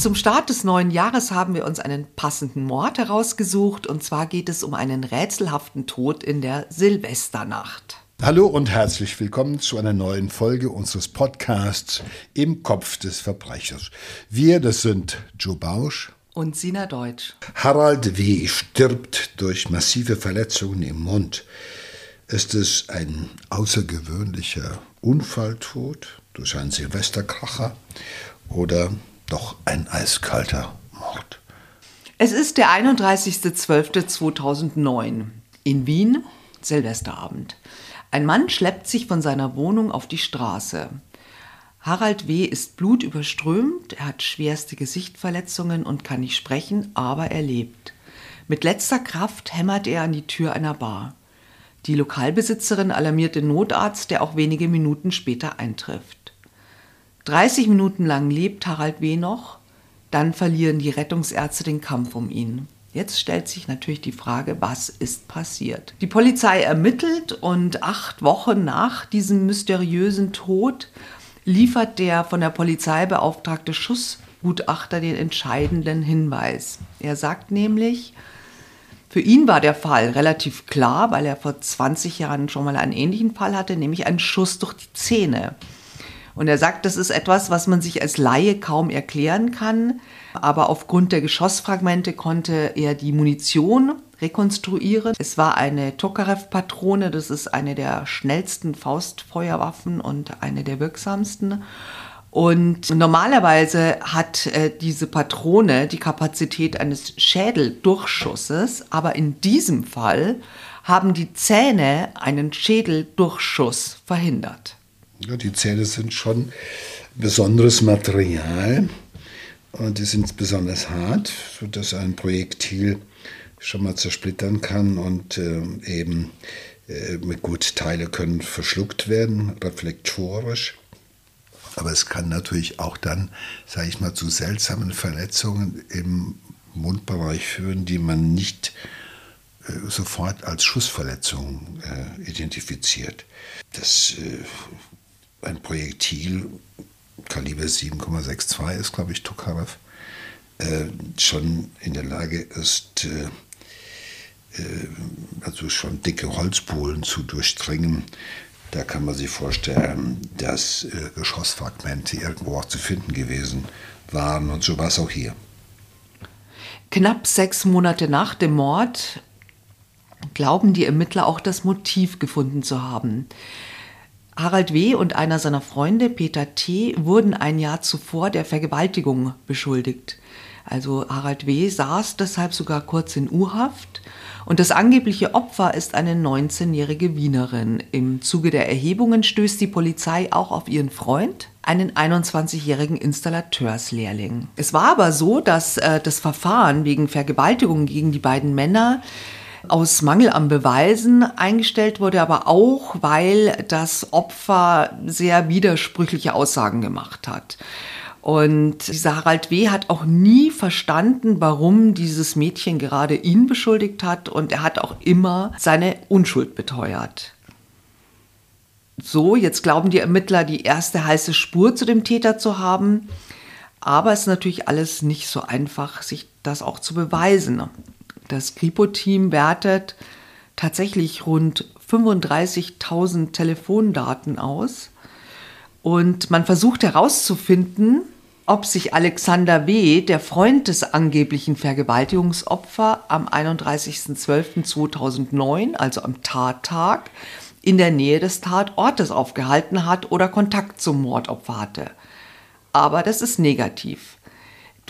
zum Start des neuen Jahres haben wir uns einen passenden Mord herausgesucht. Und zwar geht es um einen rätselhaften Tod in der Silvesternacht. Hallo und herzlich willkommen zu einer neuen Folge unseres Podcasts Im Kopf des Verbrechers. Wir, das sind Joe Bausch und Sina Deutsch. Harald W. stirbt durch massive Verletzungen im Mund. Ist es ein außergewöhnlicher Unfalltod durch einen Silvesterkracher oder doch ein eiskalter Mord? Es ist der 31.12.2009 in Wien, Silvesterabend. Ein Mann schleppt sich von seiner Wohnung auf die Straße. Harald W. ist blutüberströmt, er hat schwerste Gesichtverletzungen und kann nicht sprechen, aber er lebt. Mit letzter Kraft hämmert er an die Tür einer Bar. Die Lokalbesitzerin alarmiert den Notarzt, der auch wenige Minuten später eintrifft. 30 Minuten lang lebt Harald W. noch, dann verlieren die Rettungsärzte den Kampf um ihn. Jetzt stellt sich natürlich die Frage, was ist passiert? Die Polizei ermittelt und acht Wochen nach diesem mysteriösen Tod liefert der von der Polizei beauftragte Schussgutachter den entscheidenden Hinweis. Er sagt nämlich, für ihn war der Fall relativ klar, weil er vor 20 Jahren schon mal einen ähnlichen Fall hatte, nämlich einen Schuss durch die Zähne. Und er sagt, das ist etwas, was man sich als Laie kaum erklären kann, aber aufgrund der Geschossfragmente konnte er die Munition rekonstruieren. Es war eine Tokarev-Patrone, das ist eine der schnellsten Faustfeuerwaffen und eine der wirksamsten. Und normalerweise hat äh, diese Patrone die Kapazität eines Schädeldurchschusses, aber in diesem Fall haben die Zähne einen Schädeldurchschuss verhindert. Ja, die Zähne sind schon besonderes Material und die sind besonders hart, sodass ein Projektil schon mal zersplittern kann und äh, eben äh, mit gut Teile können verschluckt werden, reflektorisch. Aber es kann natürlich auch dann, sage ich mal, zu seltsamen Verletzungen im Mundbereich führen, die man nicht äh, sofort als Schussverletzung äh, identifiziert. Das äh, ein Projektil Kaliber 7,62 ist, glaube ich, Tokarev, äh, schon in der Lage ist, äh, äh, also schon dicke Holzbohlen zu durchdringen, da kann man sich vorstellen, dass äh, Geschossfragmente irgendwo auch zu finden gewesen waren und so war es auch hier. Knapp sechs Monate nach dem Mord glauben die Ermittler auch das Motiv gefunden zu haben. Harald W. und einer seiner Freunde, Peter T., wurden ein Jahr zuvor der Vergewaltigung beschuldigt. Also Harald W. saß deshalb sogar kurz in U-Haft und das angebliche Opfer ist eine 19-jährige Wienerin. Im Zuge der Erhebungen stößt die Polizei auch auf ihren Freund, einen 21-jährigen Installateurslehrling. Es war aber so, dass äh, das Verfahren wegen Vergewaltigung gegen die beiden Männer aus Mangel an Beweisen eingestellt wurde, aber auch, weil das Opfer sehr widersprüchliche Aussagen gemacht hat. Und dieser Harald W. hat auch nie verstanden, warum dieses Mädchen gerade ihn beschuldigt hat und er hat auch immer seine Unschuld beteuert. So, jetzt glauben die Ermittler, die erste heiße Spur zu dem Täter zu haben. Aber es ist natürlich alles nicht so einfach, sich das auch zu beweisen. Das Kripo-Team wertet tatsächlich rund 35.000 Telefondaten aus und man versucht herauszufinden, ob sich Alexander W., der Freund des angeblichen Vergewaltigungsopfers, am 31.12.2009, also am Tattag, in der Nähe des Tatortes aufgehalten hat oder Kontakt zum Mordopfer hatte. Aber das ist negativ.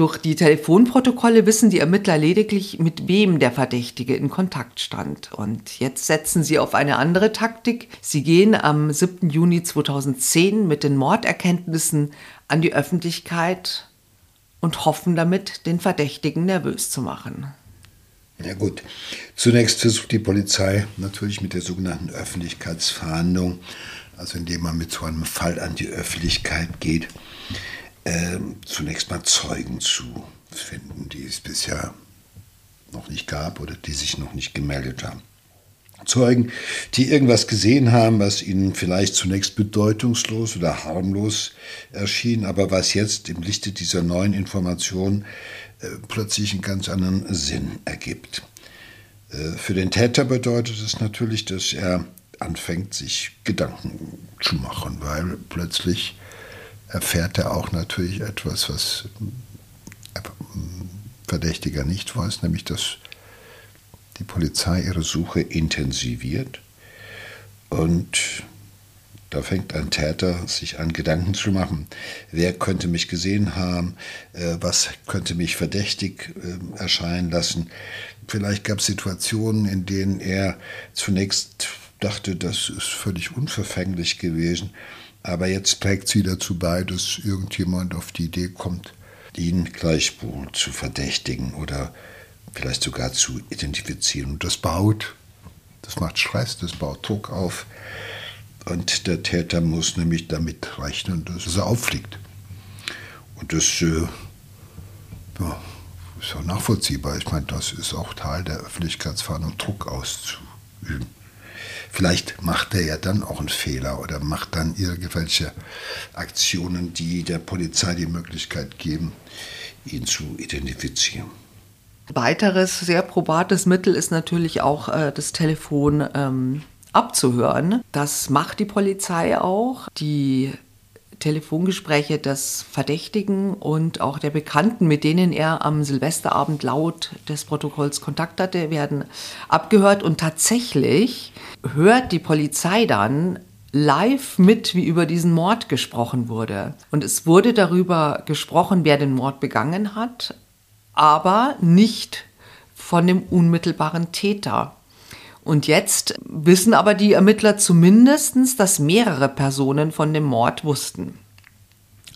Durch die Telefonprotokolle wissen die Ermittler lediglich, mit wem der Verdächtige in Kontakt stand. Und jetzt setzen sie auf eine andere Taktik. Sie gehen am 7. Juni 2010 mit den Morderkenntnissen an die Öffentlichkeit und hoffen damit, den Verdächtigen nervös zu machen. Ja gut, zunächst versucht die Polizei natürlich mit der sogenannten Öffentlichkeitsverhandlung, also indem man mit so einem Fall an die Öffentlichkeit geht, äh, zunächst mal Zeugen zu finden, die es bisher noch nicht gab oder die sich noch nicht gemeldet haben. Zeugen, die irgendwas gesehen haben, was ihnen vielleicht zunächst bedeutungslos oder harmlos erschien, aber was jetzt im Lichte dieser neuen Informationen äh, plötzlich einen ganz anderen Sinn ergibt. Äh, für den Täter bedeutet es natürlich, dass er anfängt, sich Gedanken zu machen, weil plötzlich erfährt er auch natürlich etwas, was Verdächtiger nicht weiß, nämlich dass die Polizei ihre Suche intensiviert und da fängt ein Täter sich an, Gedanken zu machen. Wer könnte mich gesehen haben? Äh, was könnte mich verdächtig äh, erscheinen lassen? Vielleicht gab es Situationen, in denen er zunächst dachte, das ist völlig unverfänglich gewesen. Aber jetzt trägt sie dazu bei, dass irgendjemand auf die Idee kommt, ihn gleichwohl zu verdächtigen oder vielleicht sogar zu identifizieren. Und das baut, das macht Stress, das baut Druck auf. Und der Täter muss nämlich damit rechnen, dass er auffliegt. Und das äh, ja, ist auch nachvollziehbar. Ich meine, das ist auch Teil der Öffentlichkeitsverhandlung, Druck auszuüben. Vielleicht macht er ja dann auch einen Fehler oder macht dann irgendwelche Aktionen, die der Polizei die Möglichkeit geben, ihn zu identifizieren. Weiteres sehr probates Mittel ist natürlich auch äh, das Telefon ähm, abzuhören. Das macht die Polizei auch. Die Telefongespräche des Verdächtigen und auch der Bekannten, mit denen er am Silvesterabend laut des Protokolls Kontakt hatte, werden abgehört. Und tatsächlich hört die Polizei dann live mit, wie über diesen Mord gesprochen wurde. Und es wurde darüber gesprochen, wer den Mord begangen hat, aber nicht von dem unmittelbaren Täter. Und jetzt wissen aber die Ermittler zumindest, dass mehrere Personen von dem Mord wussten.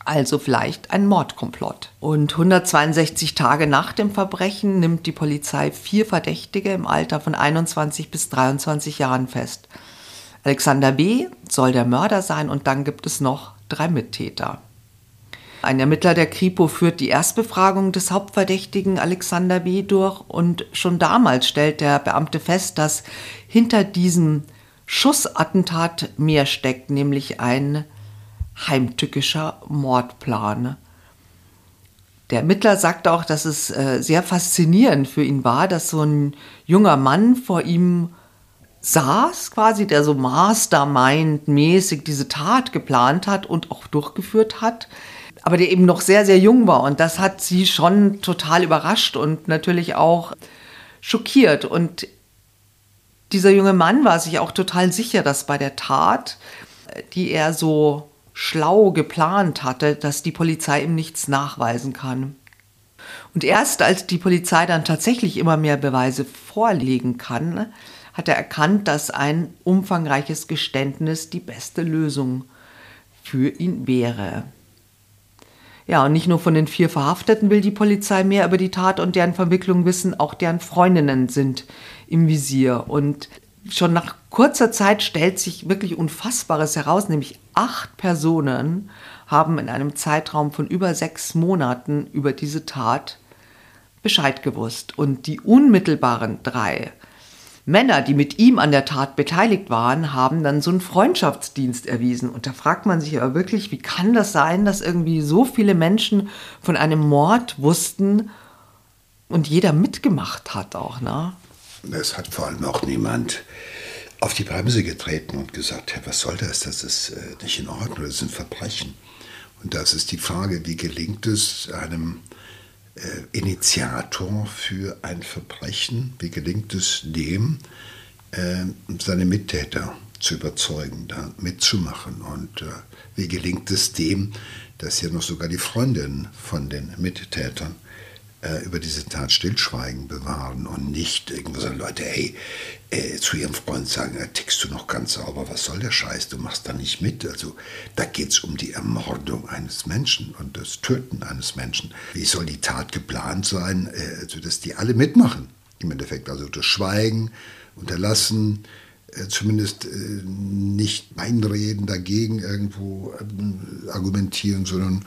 Also vielleicht ein Mordkomplott. Und 162 Tage nach dem Verbrechen nimmt die Polizei vier Verdächtige im Alter von 21 bis 23 Jahren fest. Alexander B. soll der Mörder sein und dann gibt es noch drei Mittäter. Ein Ermittler der Kripo führt die Erstbefragung des Hauptverdächtigen Alexander B. durch und schon damals stellt der Beamte fest, dass hinter diesem Schussattentat mehr steckt, nämlich ein heimtückischer Mordplan. Der Ermittler sagt auch, dass es äh, sehr faszinierend für ihn war, dass so ein junger Mann vor ihm saß, quasi, der so Mastermind-mäßig diese Tat geplant hat und auch durchgeführt hat aber der eben noch sehr, sehr jung war. Und das hat sie schon total überrascht und natürlich auch schockiert. Und dieser junge Mann war sich auch total sicher, dass bei der Tat, die er so schlau geplant hatte, dass die Polizei ihm nichts nachweisen kann. Und erst als die Polizei dann tatsächlich immer mehr Beweise vorlegen kann, hat er erkannt, dass ein umfangreiches Geständnis die beste Lösung für ihn wäre. Ja, und nicht nur von den vier Verhafteten will die Polizei mehr über die Tat und deren Verwicklung wissen, auch deren Freundinnen sind im Visier. Und schon nach kurzer Zeit stellt sich wirklich Unfassbares heraus, nämlich acht Personen haben in einem Zeitraum von über sechs Monaten über diese Tat Bescheid gewusst. Und die unmittelbaren drei Männer, die mit ihm an der Tat beteiligt waren, haben dann so einen Freundschaftsdienst erwiesen. Und da fragt man sich aber wirklich, wie kann das sein, dass irgendwie so viele Menschen von einem Mord wussten und jeder mitgemacht hat auch, ne? Es hat vor allem auch niemand auf die Bremse getreten und gesagt, was soll das? Das ist äh, nicht in Ordnung, das ist ein Verbrechen. Und das ist die Frage, wie gelingt es einem äh, Initiator für ein Verbrechen? Wie gelingt es dem, äh, seine Mittäter zu überzeugen, da mitzumachen? Und wie gelingt es dem, dass ja noch sogar die Freundin von den Mittätern äh, über diese Tat Stillschweigen bewahren und nicht irgendwo sagen, Leute, hey, äh, zu ihrem Freund sagen, äh, tickst du noch ganz sauber, was soll der Scheiß, du machst da nicht mit. Also da geht es um die Ermordung eines Menschen und das Töten eines Menschen. Wie soll die Tat geplant sein, äh, also dass die alle mitmachen? Im Endeffekt also das Schweigen, Unterlassen, äh, zumindest äh, nicht einreden, dagegen irgendwo ähm, argumentieren, sondern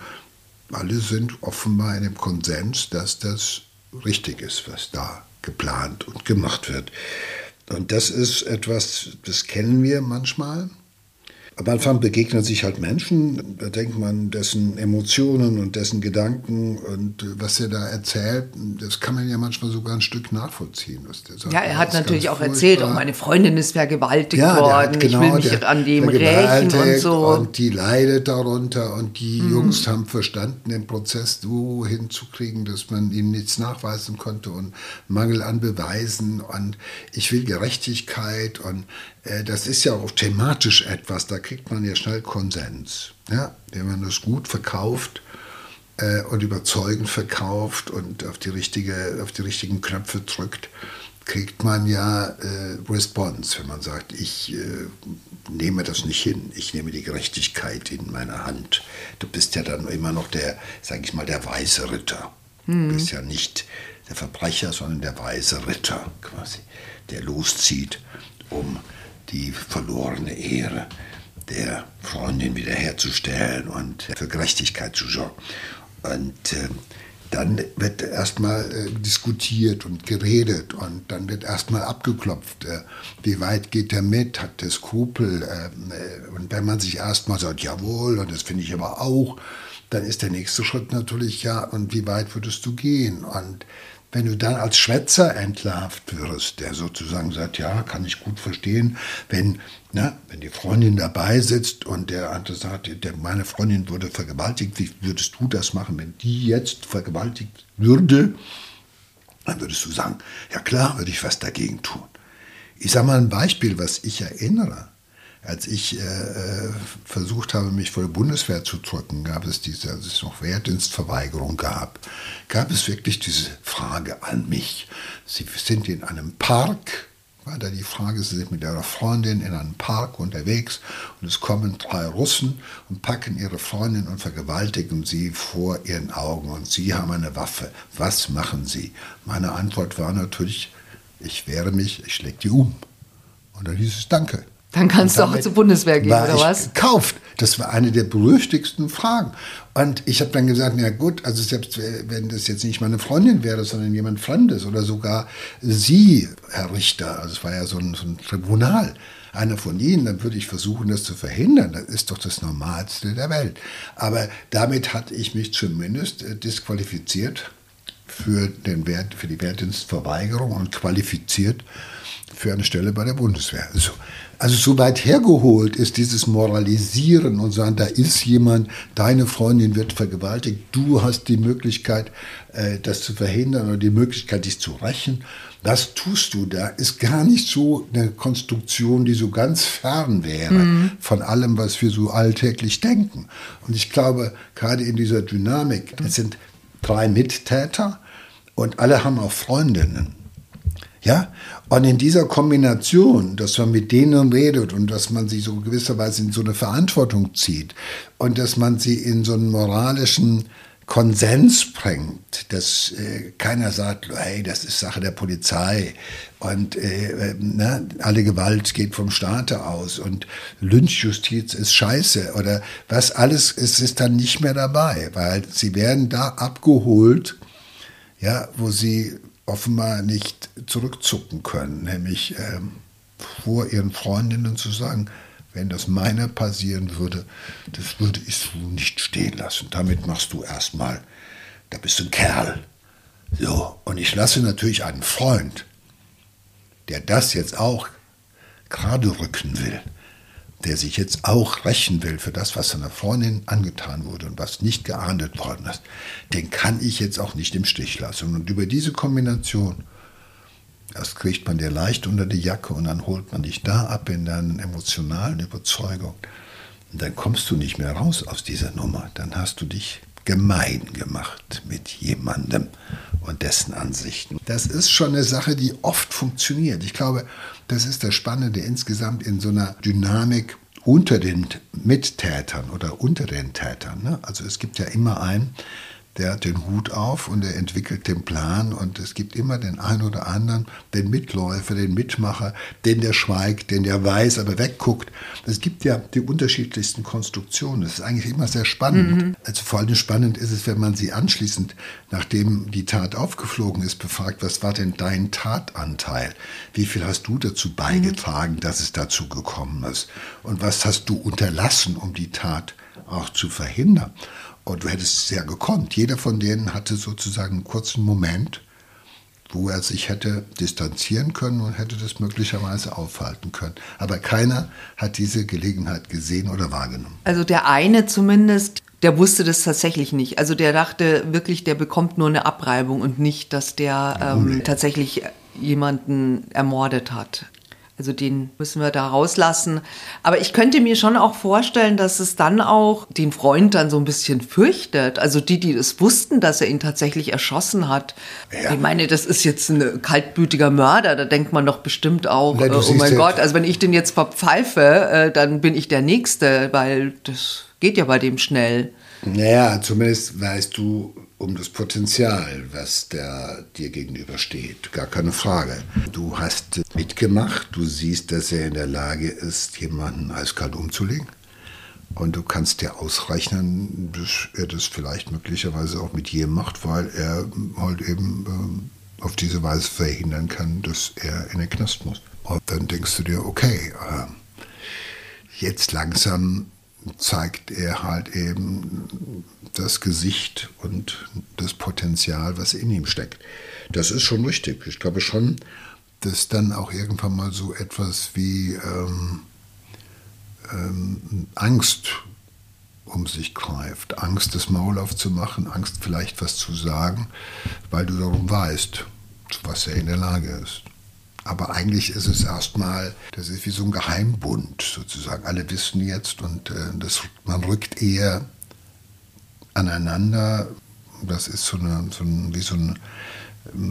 alle sind offenbar in dem Konsens, dass das richtig ist, was da geplant und gemacht wird. Und das ist etwas, das kennen wir manchmal. Am Anfang begegnen sich halt Menschen, da denkt man, dessen Emotionen und dessen Gedanken und äh, was er da erzählt, das kann man ja manchmal sogar ein Stück nachvollziehen. Sagt, ja, er hat natürlich auch erzählt, auch meine Freundin ist vergewaltigt ja, worden, genau, ich will mich an dem rächen und so. Und die leidet darunter und die mhm. Jungs haben verstanden, den Prozess so hinzukriegen, dass man ihm nichts nachweisen konnte und Mangel an Beweisen und ich will Gerechtigkeit und äh, das ist ja auch thematisch etwas, da kriegt man ja schnell Konsens. Ja? Wenn man das gut verkauft äh, und überzeugend verkauft und auf die, richtige, auf die richtigen Knöpfe drückt, kriegt man ja äh, Response, wenn man sagt, ich äh, nehme das nicht hin, ich nehme die Gerechtigkeit in meine Hand. Du bist ja dann immer noch der, sage ich mal, der weise Ritter. Mhm. Du bist ja nicht der Verbrecher, sondern der weise Ritter quasi, der loszieht, um die verlorene Ehre der Freundin wiederherzustellen und für Gerechtigkeit zu sorgen. Und äh, dann wird erstmal äh, diskutiert und geredet und dann wird erstmal abgeklopft, äh, wie weit geht er mit, hat der Skrupel. Ähm, äh, und wenn man sich erstmal sagt, jawohl, und das finde ich aber auch, dann ist der nächste Schritt natürlich, ja, und wie weit würdest du gehen? Und wenn du dann als Schwätzer entlarvt wirst, der sozusagen sagt, ja, kann ich gut verstehen, wenn, na, wenn die Freundin dabei sitzt und der andere sagt, der, meine Freundin wurde vergewaltigt, wie würdest du das machen, wenn die jetzt vergewaltigt würde? Dann würdest du sagen, ja klar, würde ich was dagegen tun. Ich sage mal ein Beispiel, was ich erinnere als ich äh, äh, versucht habe, mich vor der Bundeswehr zu drücken, gab es diese, als es noch Wehrdienstverweigerung gab, gab es wirklich diese Frage an mich. Sie sind in einem Park, war da die Frage, Sie sind mit Ihrer Freundin in einem Park unterwegs und es kommen drei Russen und packen Ihre Freundin und vergewaltigen sie vor Ihren Augen und Sie haben eine Waffe. Was machen Sie? Meine Antwort war natürlich, ich wehre mich, ich schläge die um. Und dann hieß es Danke. Dann kannst du auch zur Bundeswehr gehen, oder was? Gekauft. Das war eine der berüchtigsten Fragen. Und ich habe dann gesagt, na gut, also selbst wenn das jetzt nicht meine Freundin wäre, sondern jemand Fremdes oder sogar Sie, Herr Richter, also es war ja so ein, so ein Tribunal, einer von Ihnen, dann würde ich versuchen, das zu verhindern. Das ist doch das Normalste der Welt. Aber damit hatte ich mich zumindest äh, disqualifiziert für, den Wert, für die Wehrdienstverweigerung und qualifiziert für eine Stelle bei der Bundeswehr. So. Also so weit hergeholt ist dieses Moralisieren und sagen, da ist jemand, deine Freundin wird vergewaltigt, du hast die Möglichkeit, äh, das zu verhindern oder die Möglichkeit, dich zu rächen. Das tust du da, ist gar nicht so eine Konstruktion, die so ganz fern wäre mhm. von allem, was wir so alltäglich denken. Und ich glaube, gerade in dieser Dynamik, es sind drei Mittäter und alle haben auch Freundinnen. Ja, und in dieser Kombination, dass man mit denen redet und dass man sie so gewisserweise in so eine Verantwortung zieht und dass man sie in so einen moralischen Konsens bringt, dass äh, keiner sagt, hey, das ist Sache der Polizei und äh, äh, ne, alle Gewalt geht vom Staate aus und Lynchjustiz ist scheiße oder was alles ist, ist dann nicht mehr dabei, weil sie werden da abgeholt, ja, wo sie offenbar nicht zurückzucken können, nämlich ähm, vor ihren Freundinnen zu sagen, wenn das meiner passieren würde, das würde ich so nicht stehen lassen. Damit machst du erstmal, da bist du ein Kerl. So, und ich lasse natürlich einen Freund, der das jetzt auch gerade rücken will, der sich jetzt auch rächen will für das, was seiner Freundin angetan wurde und was nicht geahndet worden ist, den kann ich jetzt auch nicht im Stich lassen. Und über diese Kombination, das kriegt man dir leicht unter die Jacke und dann holt man dich da ab in deinen emotionalen Überzeugung. Und dann kommst du nicht mehr raus aus dieser Nummer. Dann hast du dich gemein gemacht mit jemandem und dessen Ansichten. Das ist schon eine Sache, die oft funktioniert. Ich glaube, das ist das Spannende insgesamt in so einer Dynamik unter den Mittätern oder unter den Tätern. Ne? Also es gibt ja immer einen, der hat den Hut auf und er entwickelt den Plan und es gibt immer den einen oder anderen, den Mitläufer, den Mitmacher, den der schweigt, den der weiß, aber wegguckt. Es gibt ja die unterschiedlichsten Konstruktionen. Das ist eigentlich immer sehr spannend. Mhm. Also vor allem spannend ist es, wenn man sie anschließend, nachdem die Tat aufgeflogen ist, befragt, was war denn dein Tatanteil? Wie viel hast du dazu beigetragen, mhm. dass es dazu gekommen ist? Und was hast du unterlassen, um die Tat auch zu verhindern? Und du hättest es ja gekonnt. Jeder von denen hatte sozusagen einen kurzen Moment, wo er sich hätte distanzieren können und hätte das möglicherweise aufhalten können. Aber keiner hat diese Gelegenheit gesehen oder wahrgenommen. Also der eine zumindest, der wusste das tatsächlich nicht. Also der dachte wirklich, der bekommt nur eine Abreibung und nicht, dass der ähm, tatsächlich jemanden ermordet hat. Also den müssen wir da rauslassen. Aber ich könnte mir schon auch vorstellen, dass es dann auch den Freund dann so ein bisschen fürchtet. Also die, die es wussten, dass er ihn tatsächlich erschossen hat. Ja. Ich meine, das ist jetzt ein kaltblütiger Mörder. Da denkt man doch bestimmt auch, Na, äh, oh mein Gott, also wenn ich den jetzt verpfeife, äh, dann bin ich der Nächste, weil das geht ja bei dem schnell. Naja, zumindest weißt du, um das Potenzial, was der dir gegenübersteht. Gar keine Frage. Du hast mitgemacht, du siehst, dass er in der Lage ist, jemanden eiskalt umzulegen. Und du kannst dir ausrechnen, dass er das vielleicht möglicherweise auch mit jedem macht, weil er halt eben äh, auf diese Weise verhindern kann, dass er in den Knast muss. Und dann denkst du dir, okay, äh, jetzt langsam zeigt er halt eben das Gesicht und das Potenzial, was in ihm steckt. Das ist schon richtig. Ich glaube schon, dass dann auch irgendwann mal so etwas wie ähm, ähm, Angst um sich greift. Angst, das Maul aufzumachen, Angst, vielleicht was zu sagen, weil du darum weißt, was er in der Lage ist. Aber eigentlich ist es erstmal, das ist wie so ein Geheimbund sozusagen. Alle wissen jetzt und äh, das, man rückt eher aneinander. Das ist so, eine, so ein, wie so ein,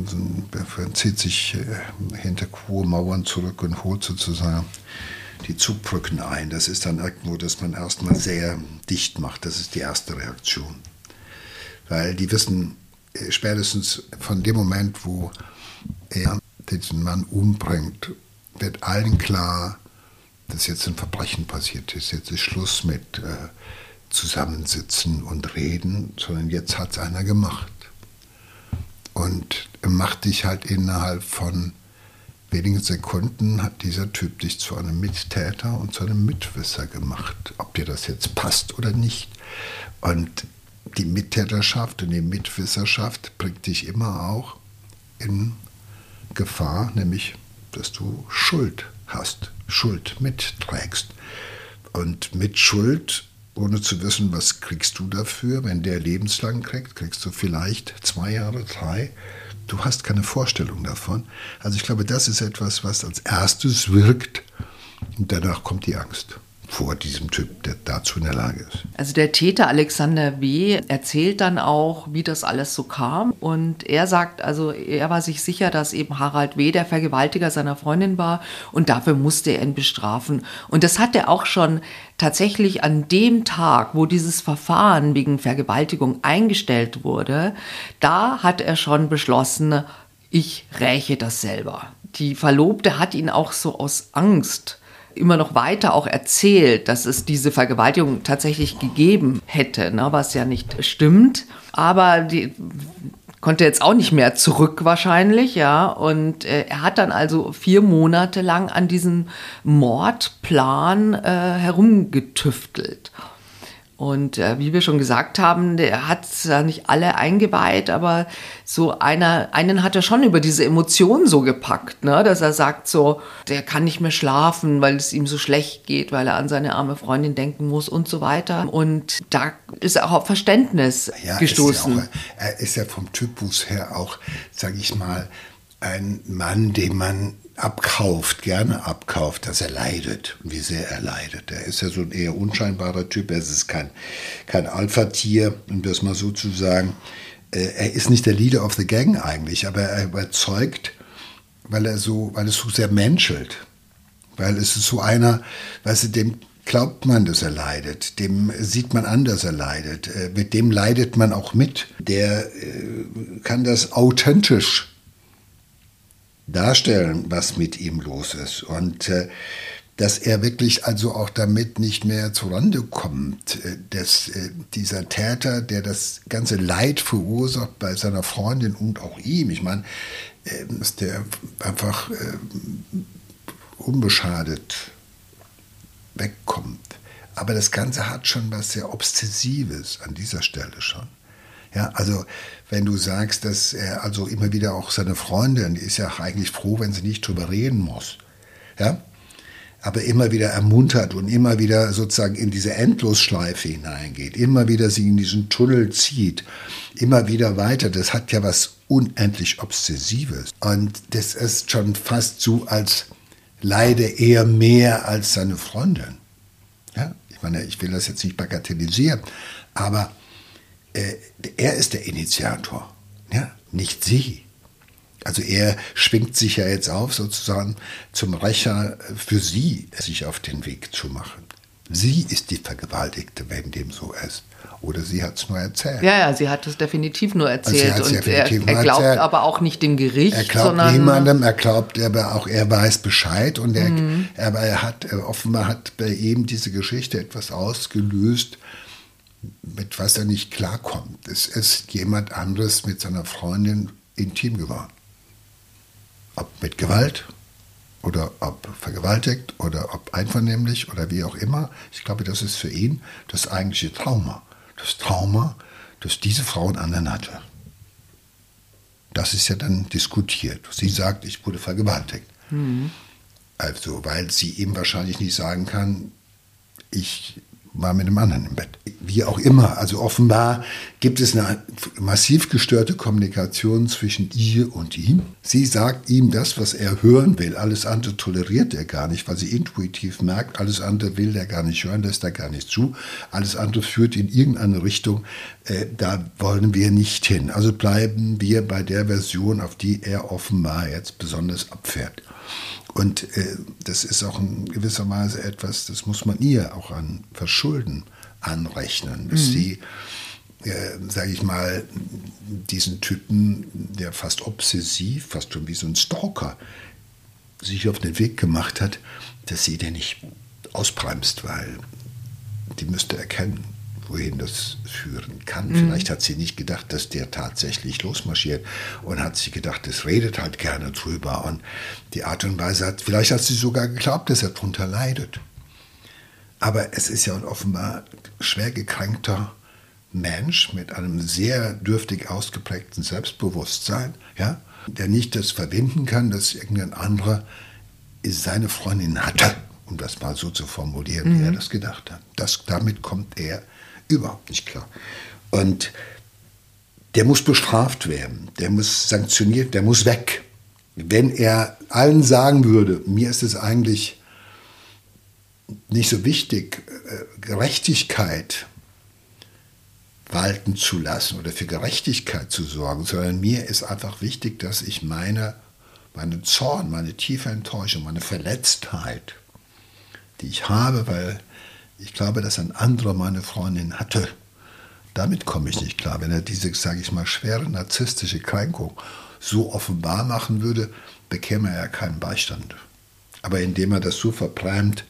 so ein, zieht sich äh, hinter hohe Mauern zurück und holt sozusagen die Zugbrücken ein. Das ist dann irgendwo, dass man erstmal sehr dicht macht. Das ist die erste Reaktion. Weil die wissen äh, spätestens von dem Moment, wo er diesen Mann umbringt, wird allen klar, dass jetzt ein Verbrechen passiert ist. Jetzt ist Schluss mit äh, Zusammensitzen und Reden, sondern jetzt hat es einer gemacht. Und macht dich halt innerhalb von wenigen Sekunden, hat dieser Typ dich zu einem Mittäter und zu einem Mitwisser gemacht, ob dir das jetzt passt oder nicht. Und die Mittäterschaft und die Mitwisserschaft bringt dich immer auch in Gefahr, nämlich dass du Schuld hast, Schuld mitträgst. Und mit Schuld, ohne zu wissen, was kriegst du dafür, wenn der lebenslang kriegt, kriegst du vielleicht zwei Jahre, drei. Du hast keine Vorstellung davon. Also ich glaube, das ist etwas, was als erstes wirkt und danach kommt die Angst vor diesem Typ, der dazu in der Lage ist. Also der Täter Alexander W. erzählt dann auch, wie das alles so kam. Und er sagt, also er war sich sicher, dass eben Harald W. der Vergewaltiger seiner Freundin war und dafür musste er ihn bestrafen. Und das hat er auch schon tatsächlich an dem Tag, wo dieses Verfahren wegen Vergewaltigung eingestellt wurde, da hat er schon beschlossen, ich räche das selber. Die Verlobte hat ihn auch so aus Angst immer noch weiter auch erzählt, dass es diese Vergewaltigung tatsächlich gegeben hätte, ne, was ja nicht stimmt. Aber die konnte jetzt auch nicht mehr zurück wahrscheinlich, ja. Und äh, er hat dann also vier Monate lang an diesem Mordplan äh, herumgetüftelt. Und äh, wie wir schon gesagt haben, der hat ja nicht alle eingeweiht, aber so einer, einen hat er schon über diese Emotionen so gepackt, ne? dass er sagt so, der kann nicht mehr schlafen, weil es ihm so schlecht geht, weil er an seine arme Freundin denken muss und so weiter. Und da ist er auch auf Verständnis ja, gestoßen. Ist ja auch, er ist ja vom Typus her auch, sage ich mal, ein Mann, dem man abkauft, gerne abkauft, dass er leidet und wie sehr er leidet. Er ist ja so ein eher unscheinbarer Typ, er ist kein, kein Alpha-Tier, um das mal so zu sagen. Äh, er ist nicht der Leader of the Gang eigentlich, aber er überzeugt, weil er so, weil es so sehr menschelt. Weil es ist so einer, weißt du, dem glaubt man, dass er leidet. Dem sieht man an, dass er leidet. Äh, mit dem leidet man auch mit. Der äh, kann das authentisch darstellen, was mit ihm los ist. Und äh, dass er wirklich also auch damit nicht mehr zurande kommt, dass dieser Täter, der das ganze Leid verursacht bei seiner Freundin und auch ihm, ich meine, dass der einfach unbeschadet wegkommt. Aber das Ganze hat schon was sehr Obsessives an dieser Stelle schon. Ja, also wenn du sagst, dass er also immer wieder auch seine Freundin, ist ja eigentlich froh, wenn sie nicht drüber reden muss. Ja, aber immer wieder ermuntert und immer wieder sozusagen in diese Endlosschleife hineingeht, immer wieder sie in diesen Tunnel zieht, immer wieder weiter, das hat ja was unendlich Obsessives. Und das ist schon fast so, als leide er mehr als seine Freundin. Ja, ich meine, ich will das jetzt nicht bagatellisieren, aber äh, er ist der Initiator, ja, nicht sie. Also er schwingt sich ja jetzt auf, sozusagen zum Rächer für sie, sich auf den Weg zu machen. Sie ist die Vergewaltigte, wenn dem so ist. Oder sie hat es nur erzählt. Ja, ja, sie hat es definitiv nur erzählt. Also und definitiv er, er glaubt erzählt. aber auch nicht dem Gericht. Er glaubt niemandem, er glaubt aber auch, er weiß Bescheid. Und er, mhm. aber er hat, offenbar hat bei ihm diese Geschichte etwas ausgelöst, mit was er nicht klarkommt. Es ist jemand anderes mit seiner Freundin intim geworden. Ob mit Gewalt oder ob vergewaltigt oder ob einvernehmlich oder wie auch immer. Ich glaube, das ist für ihn das eigentliche Trauma das Trauma, das diese Frau in anderen hatte. Das ist ja dann diskutiert. Sie sagt, ich wurde vergewaltigt. Mhm. Also, weil sie ihm wahrscheinlich nicht sagen kann, ich war mit dem anderen im Bett. Wie auch immer. Also offenbar gibt es eine massiv gestörte Kommunikation zwischen ihr und ihm. Sie sagt ihm das, was er hören will. Alles andere toleriert er gar nicht, weil sie intuitiv merkt, alles andere will er gar nicht hören, lässt er gar nicht zu. Alles andere führt in irgendeine Richtung, äh, da wollen wir nicht hin. Also bleiben wir bei der Version, auf die er offenbar jetzt besonders abfährt. Und äh, das ist auch in gewisser Weise etwas, das muss man ihr auch an Verschulden anrechnen, bis mhm. sie, äh, sage ich mal, diesen Typen, der fast obsessiv, fast schon wie so ein Stalker, sich auf den Weg gemacht hat, dass sie den nicht ausbremst, weil die müsste erkennen, wohin das führen kann. Mhm. Vielleicht hat sie nicht gedacht, dass der tatsächlich losmarschiert und hat sich gedacht, es redet halt gerne drüber. Und die Art und Weise hat, vielleicht hat sie sogar geglaubt, dass er darunter leidet. Aber es ist ja ein offenbar schwer gekränkter Mensch mit einem sehr dürftig ausgeprägten Selbstbewusstsein, ja, der nicht das verbinden kann, dass irgendein anderer seine Freundin hatte, um das mal so zu formulieren, mhm. wie er mhm. das gedacht hat. Das, damit kommt er Überhaupt nicht klar. Und der muss bestraft werden, der muss sanktioniert, der muss weg. Wenn er allen sagen würde, mir ist es eigentlich nicht so wichtig, äh, Gerechtigkeit walten zu lassen oder für Gerechtigkeit zu sorgen, sondern mir ist einfach wichtig, dass ich meine, meinen Zorn, meine tiefe Enttäuschung, meine Verletztheit, die ich habe, weil ich glaube, dass ein anderer meine Freundin hatte. Damit komme ich nicht klar. Wenn er diese, sage ich mal, schwere narzisstische Kränkung so offenbar machen würde, bekäme er ja keinen Beistand. Aber indem er das so verpreimt,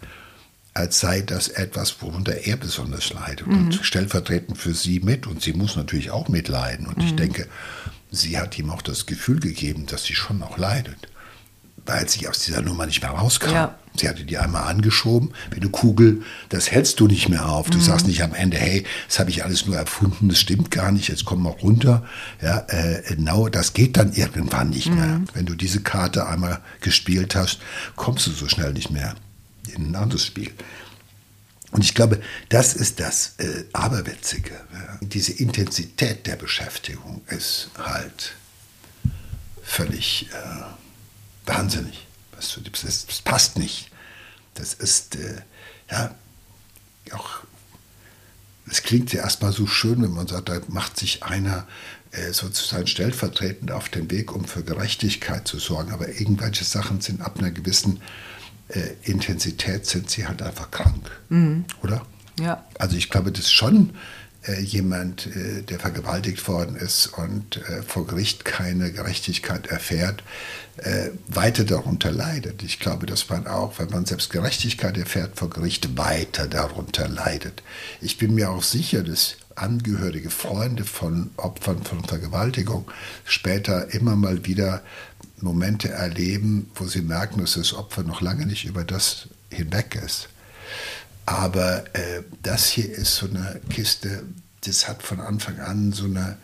als sei das etwas, worunter er besonders leidet mhm. und stellvertretend für sie mit. Und sie muss natürlich auch mitleiden. Und mhm. ich denke, sie hat ihm auch das Gefühl gegeben, dass sie schon auch leidet weil sie aus dieser Nummer nicht mehr rauskam. Ja. Sie hatte die einmal angeschoben, wie eine Kugel, das hältst du nicht mehr auf. Du mhm. sagst nicht am Ende, hey, das habe ich alles nur erfunden, das stimmt gar nicht, jetzt komm mal runter. Ja, äh, genau, das geht dann irgendwann nicht mhm. mehr. Wenn du diese Karte einmal gespielt hast, kommst du so schnell nicht mehr in ein anderes Spiel. Und ich glaube, das ist das äh, Aberwitzige. Ja. Diese Intensität der Beschäftigung ist halt völlig... Äh, wahnsinnig. Das, das passt nicht. Das ist, äh, ja, auch, es klingt ja erstmal so schön, wenn man sagt, da macht sich einer äh, sozusagen stellvertretend auf den Weg, um für Gerechtigkeit zu sorgen. Aber irgendwelche Sachen sind ab einer gewissen äh, Intensität sind sie halt einfach krank, mhm. oder? Ja. Also ich glaube, das ist schon jemand, äh, der vergewaltigt worden ist und äh, vor Gericht keine Gerechtigkeit erfährt, äh, weiter darunter leidet. Ich glaube, dass man auch, wenn man selbst Gerechtigkeit erfährt vor Gericht, weiter darunter leidet. Ich bin mir auch sicher, dass Angehörige, Freunde von Opfern von Vergewaltigung später immer mal wieder Momente erleben, wo sie merken, dass das Opfer noch lange nicht über das hinweg ist. Aber äh, das hier ist so eine Kiste, das hat von Anfang an so eine,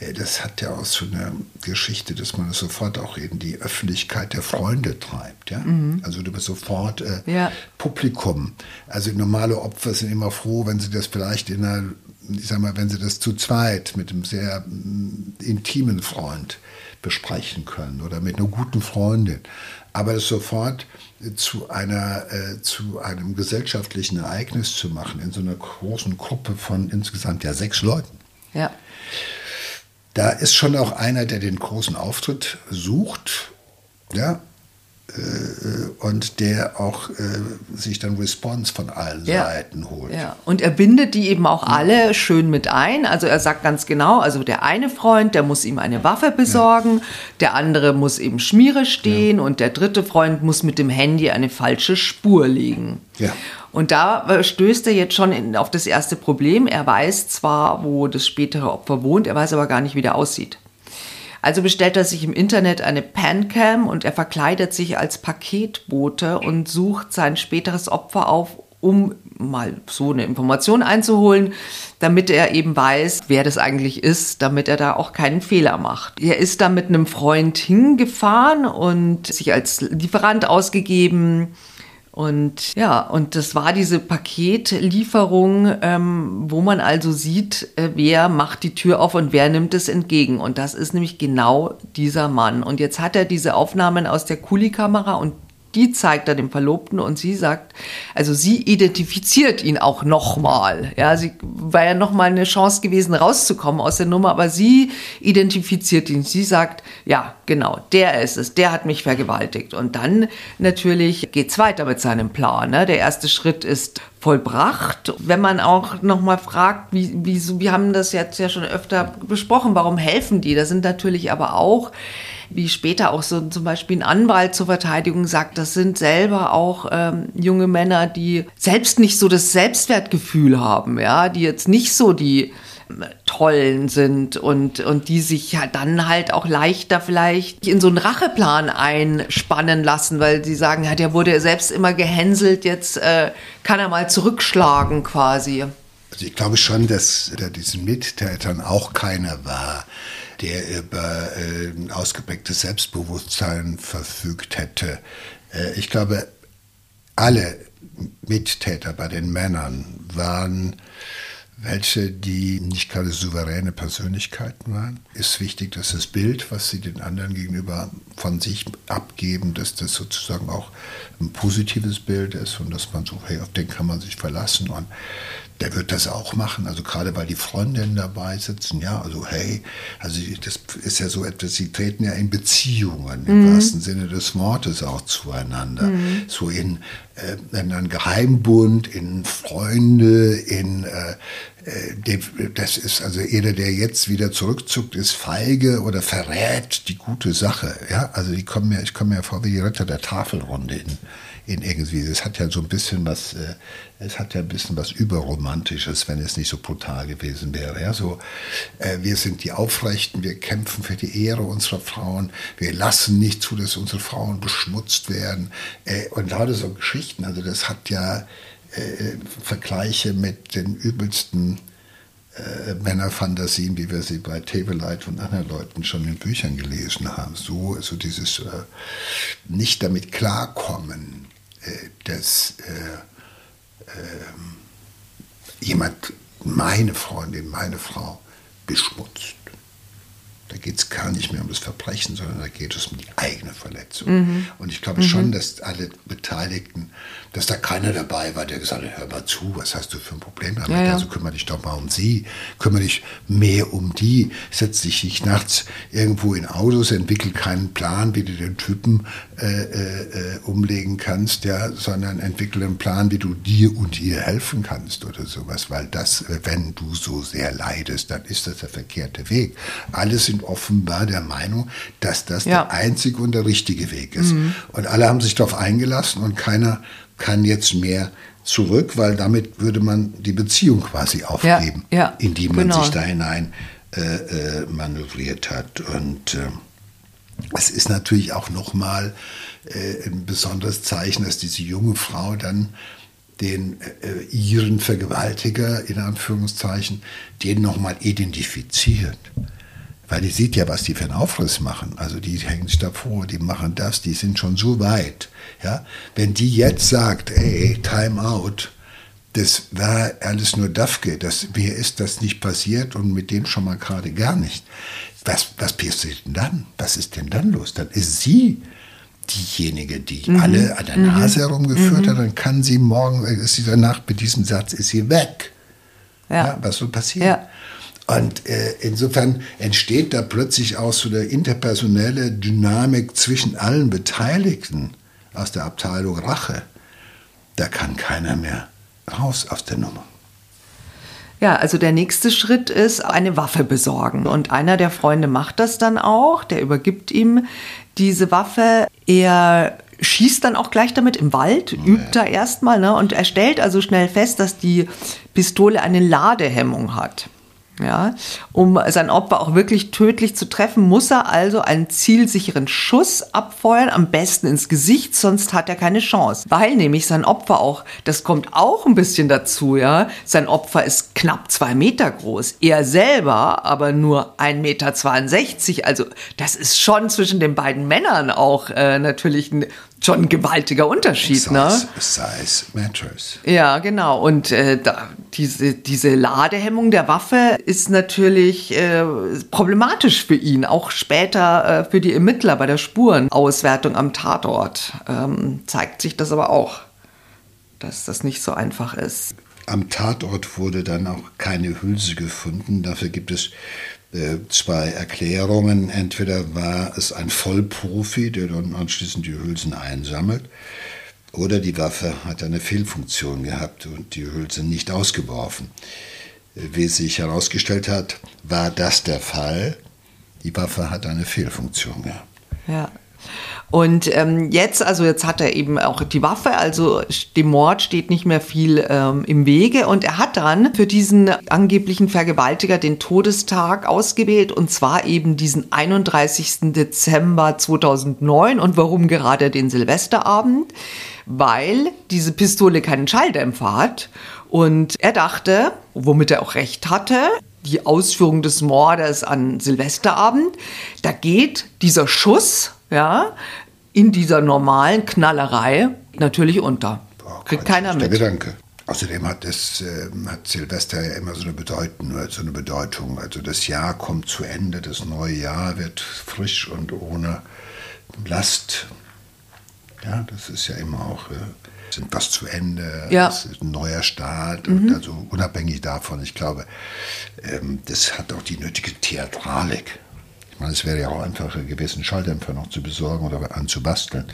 äh, das hat ja auch so eine Geschichte, dass man es sofort auch in die Öffentlichkeit der Freunde treibt. Ja? Mhm. Also du bist sofort äh, ja. Publikum. Also normale Opfer sind immer froh, wenn sie das vielleicht in einer, ich sag mal, wenn sie das zu zweit mit einem sehr mm, intimen Freund besprechen können oder mit einer guten Freundin. Aber es sofort zu, einer, äh, zu einem gesellschaftlichen Ereignis zu machen, in so einer großen Gruppe von insgesamt ja sechs Leuten. Ja. Da ist schon auch einer, der den großen Auftritt sucht, ja, und der auch äh, sich dann Response von allen ja. Seiten holt. Ja. Und er bindet die eben auch alle schön mit ein. Also er sagt ganz genau, also der eine Freund, der muss ihm eine Waffe besorgen, ja. der andere muss eben Schmiere stehen und der dritte Freund muss mit dem Handy eine falsche Spur legen. Ja. Und da äh, stößt er jetzt schon in, auf das erste Problem. Er weiß zwar, wo das spätere Opfer wohnt, er weiß aber gar nicht, wie der aussieht. Also bestellt er sich im Internet eine Pancam und er verkleidet sich als Paketbote und sucht sein späteres Opfer auf, um mal so eine Information einzuholen, damit er eben weiß, wer das eigentlich ist, damit er da auch keinen Fehler macht. Er ist da mit einem Freund hingefahren und sich als Lieferant ausgegeben und ja, und das war diese Paketlieferung, ähm, wo man also sieht, äh, wer macht die Tür auf und wer nimmt es entgegen. Und das ist nämlich genau dieser Mann. Und jetzt hat er diese Aufnahmen aus der Kulikamera und die zeigt er dem Verlobten und sie sagt, also sie identifiziert ihn auch nochmal. Ja, sie war ja nochmal eine Chance gewesen, rauszukommen aus der Nummer, aber sie identifiziert ihn. Sie sagt, ja, genau, der ist es, der hat mich vergewaltigt. Und dann natürlich geht's weiter mit seinem Plan. Ne? Der erste Schritt ist vollbracht. Wenn man auch nochmal fragt, wie, wie, wir haben das jetzt ja schon öfter besprochen, warum helfen die? Da sind natürlich aber auch wie später auch so zum Beispiel ein Anwalt zur Verteidigung sagt, das sind selber auch ähm, junge Männer, die selbst nicht so das Selbstwertgefühl haben, ja, die jetzt nicht so die ähm, Tollen sind und, und die sich halt dann halt auch leichter vielleicht in so einen Racheplan einspannen lassen, weil sie sagen, ja, der wurde selbst immer gehänselt, jetzt äh, kann er mal zurückschlagen quasi. Also ich glaube schon, dass da diesen Mittätern auch keiner war, der über äh, ein ausgeprägtes Selbstbewusstsein verfügt hätte. Äh, ich glaube, alle Mittäter bei den Männern waren welche, die nicht gerade souveräne Persönlichkeiten waren. Ist wichtig, dass das Bild, was sie den anderen gegenüber von sich abgeben, dass das sozusagen auch ein positives Bild ist und dass man so, hey, auf den kann man sich verlassen. Und der wird das auch machen. Also gerade weil die Freundinnen dabei sitzen, ja, also hey, also das ist ja so etwas, sie treten ja in Beziehungen im mhm. wahrsten Sinne des Wortes auch zueinander. Mhm. So in, äh, in einen Geheimbund, in Freunde, in äh, äh das ist also jeder, der jetzt wieder zurückzuckt, ist feige oder verrät die gute Sache. Ja, also die kommen ja, ich komme mir vor wie die Ritter der Tafelrunde in, in irgendwie. Es hat ja so ein bisschen was, äh, es hat ja ein bisschen was Überromantisches, wenn es nicht so brutal gewesen wäre. Ja, so, äh, wir sind die Aufrechten, wir kämpfen für die Ehre unserer Frauen, wir lassen nicht zu, dass unsere Frauen beschmutzt werden. Äh, und gerade so Geschichten, also das hat ja äh, Vergleiche mit den übelsten äh, Männerfantasien, wie wir sie bei Tebeleit und anderen Leuten schon in Büchern gelesen haben. So, so dieses äh, nicht damit klarkommen, dass äh, ähm, jemand meine Freundin, meine Frau beschmutzt. Da geht es gar nicht mehr um das Verbrechen, sondern da geht es um die eigene Verletzung. Mhm. Und ich glaube mhm. schon, dass alle Beteiligten, dass da keiner dabei war, der gesagt hat, hör mal zu, was hast du für ein Problem damit? Ja, ja. Also kümmere dich doch mal um sie, kümmere dich mehr um die, setz dich nicht nachts irgendwo in Autos, entwickel keinen Plan, wie du den Typen äh, äh, umlegen kannst, ja, sondern entwickle einen Plan, wie du dir und ihr helfen kannst oder sowas, weil das, wenn du so sehr leidest, dann ist das der verkehrte Weg. Alles sind offenbar der Meinung, dass das ja. der einzige und der richtige Weg ist. Mhm. Und alle haben sich darauf eingelassen und keiner kann jetzt mehr zurück, weil damit würde man die Beziehung quasi aufgeben, ja, ja, in die man genau. sich da hinein äh, äh, manövriert hat. Und äh, es ist natürlich auch nochmal äh, ein besonderes Zeichen, dass diese junge Frau dann den äh, ihren Vergewaltiger, in Anführungszeichen, den nochmal identifiziert. Weil die sieht ja, was die für einen Aufriss machen. Also die hängen sich davor, die machen das, die sind schon so weit. Ja? Wenn die jetzt sagt, ey, time out, das war alles nur Dafke, das, mir ist das nicht passiert und mit dem schon mal gerade gar nicht. Was, was passiert denn dann? Was ist denn dann los? Dann ist sie diejenige, die mhm. alle an der Nase mhm. herumgeführt mhm. hat, dann kann sie morgen, ist sie danach mit diesem Satz, ist sie weg. Ja. ja was soll passieren? Ja. Und äh, insofern entsteht da plötzlich auch so eine interpersonelle Dynamik zwischen allen Beteiligten aus der Abteilung Rache. Da kann keiner mehr raus aus der Nummer. Ja, also der nächste Schritt ist eine Waffe besorgen. Und einer der Freunde macht das dann auch, der übergibt ihm diese Waffe. Er schießt dann auch gleich damit im Wald, übt da erstmal ne, und er stellt also schnell fest, dass die Pistole eine Ladehemmung hat. Ja, um sein Opfer auch wirklich tödlich zu treffen, muss er also einen zielsicheren Schuss abfeuern, am besten ins Gesicht, sonst hat er keine Chance. Weil nämlich sein Opfer auch, das kommt auch ein bisschen dazu, ja, sein Opfer ist knapp zwei Meter groß, er selber aber nur 1,62 Meter, also das ist schon zwischen den beiden Männern auch äh, natürlich ein schon ein gewaltiger Unterschied, size, ne? Size matters. Ja, genau. Und äh, da, diese, diese Ladehemmung der Waffe ist natürlich äh, problematisch für ihn, auch später äh, für die Ermittler bei der Spurenauswertung am Tatort. Ähm, zeigt sich das aber auch, dass das nicht so einfach ist. Am Tatort wurde dann auch keine Hülse gefunden. Dafür gibt es zwei Erklärungen. Entweder war es ein Vollprofi, der dann anschließend die Hülsen einsammelt, oder die Waffe hat eine Fehlfunktion gehabt und die Hülse nicht ausgeworfen. Äh, wie sich herausgestellt hat, war das der Fall. Die Waffe hat eine Fehlfunktion gehabt. Ja. Und ähm, jetzt, also jetzt hat er eben auch die Waffe, also dem Mord steht nicht mehr viel ähm, im Wege. Und er hat dann für diesen angeblichen Vergewaltiger den Todestag ausgewählt und zwar eben diesen 31. Dezember 2009. Und warum gerade den Silvesterabend? Weil diese Pistole keinen Schalldämpfer hat. Und er dachte, womit er auch recht hatte, die Ausführung des Mordes an Silvesterabend, da geht dieser Schuss ja, in dieser normalen Knallerei natürlich unter. Boah, Kriegt keiner mit. Der Gedanke. Außerdem hat, das, äh, hat Silvester ja immer so eine, Bedeutung, so eine Bedeutung. Also das Jahr kommt zu Ende, das neue Jahr wird frisch und ohne Last. Ja, das ist ja immer auch, äh, sind was zu Ende, ja. es ist ein neuer Start. Mhm. Also unabhängig davon, ich glaube, ähm, das hat auch die nötige Theatralik. Meine, es wäre ja auch einfacher gewesen, Schalldämpfer noch zu besorgen oder anzubasteln.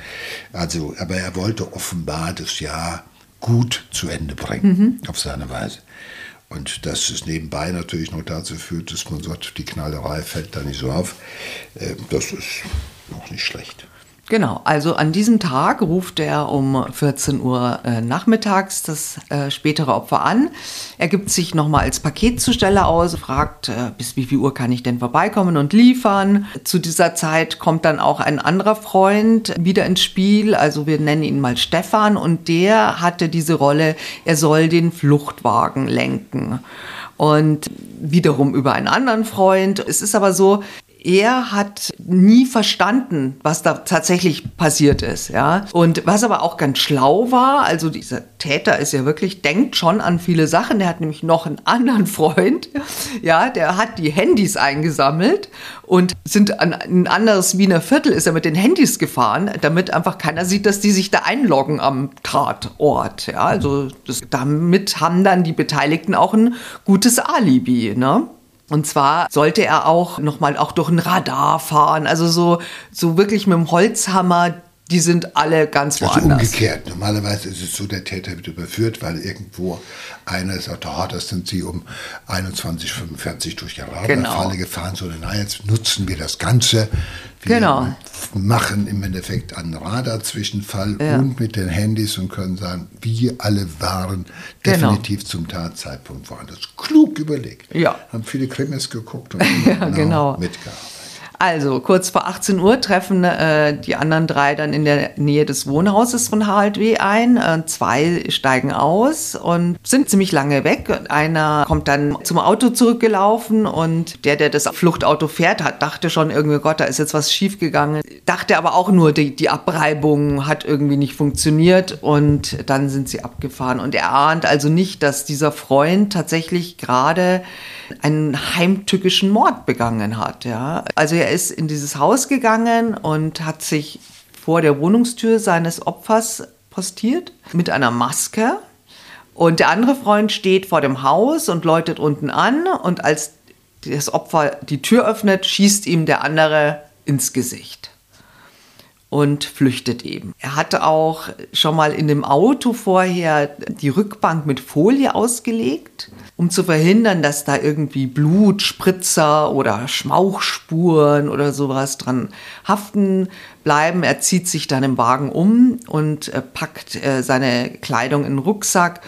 Also, aber er wollte offenbar das Jahr gut zu Ende bringen, mhm. auf seine Weise. Und dass es nebenbei natürlich noch dazu führt, dass man sagt, die Knallerei fällt da nicht so auf, äh, das ist auch nicht schlecht. Genau, also an diesem Tag ruft er um 14 Uhr äh, nachmittags das äh, spätere Opfer an. Er gibt sich nochmal als Paketzusteller aus, fragt, äh, bis wie viel Uhr kann ich denn vorbeikommen und liefern. Zu dieser Zeit kommt dann auch ein anderer Freund wieder ins Spiel, also wir nennen ihn mal Stefan und der hatte diese Rolle, er soll den Fluchtwagen lenken. Und wiederum über einen anderen Freund. Es ist aber so, er hat nie verstanden, was da tatsächlich passiert ist, ja. Und was aber auch ganz schlau war, also dieser Täter ist ja wirklich, denkt schon an viele Sachen. Der hat nämlich noch einen anderen Freund, ja, der hat die Handys eingesammelt und sind an ein anderes Wiener Viertel ist er mit den Handys gefahren, damit einfach keiner sieht, dass die sich da einloggen am Tatort, ja. Also das, damit haben dann die Beteiligten auch ein gutes Alibi, ne? Und zwar sollte er auch nochmal auch durch ein Radar fahren, also so, so wirklich mit dem Holzhammer die sind alle ganz also woanders. umgekehrt. Normalerweise ist es so, der Täter wird überführt, weil irgendwo einer sagt, oh, das sind sie um 21.45 durch die Radarfalle genau. gefahren, sondern na, jetzt nutzen wir das Ganze. Wir genau. machen im Endeffekt einen Radarzwischenfall ja. und mit den Handys und können sagen, wir alle waren genau. definitiv zum Tatzeitpunkt woanders. Klug überlegt. Ja. Haben viele Krimis geguckt und ja, genau, genau. Also, kurz vor 18 Uhr treffen äh, die anderen drei dann in der Nähe des Wohnhauses von Harald W. ein. Äh, zwei steigen aus und sind ziemlich lange weg. Einer kommt dann zum Auto zurückgelaufen und der, der das Fluchtauto fährt, hat, dachte schon irgendwie, Gott, da ist jetzt was schiefgegangen. Dachte aber auch nur, die, die Abreibung hat irgendwie nicht funktioniert und dann sind sie abgefahren. Und er ahnt also nicht, dass dieser Freund tatsächlich gerade einen heimtückischen Mord begangen hat. Ja. Also er ist in dieses Haus gegangen und hat sich vor der Wohnungstür seines Opfers postiert mit einer Maske. Und der andere Freund steht vor dem Haus und läutet unten an und als das Opfer die Tür öffnet, schießt ihm der andere ins Gesicht und flüchtet eben. Er hatte auch schon mal in dem Auto vorher die Rückbank mit Folie ausgelegt, um zu verhindern, dass da irgendwie Blutspritzer oder Schmauchspuren oder sowas dran haften bleiben. Er zieht sich dann im Wagen um und äh, packt äh, seine Kleidung in den Rucksack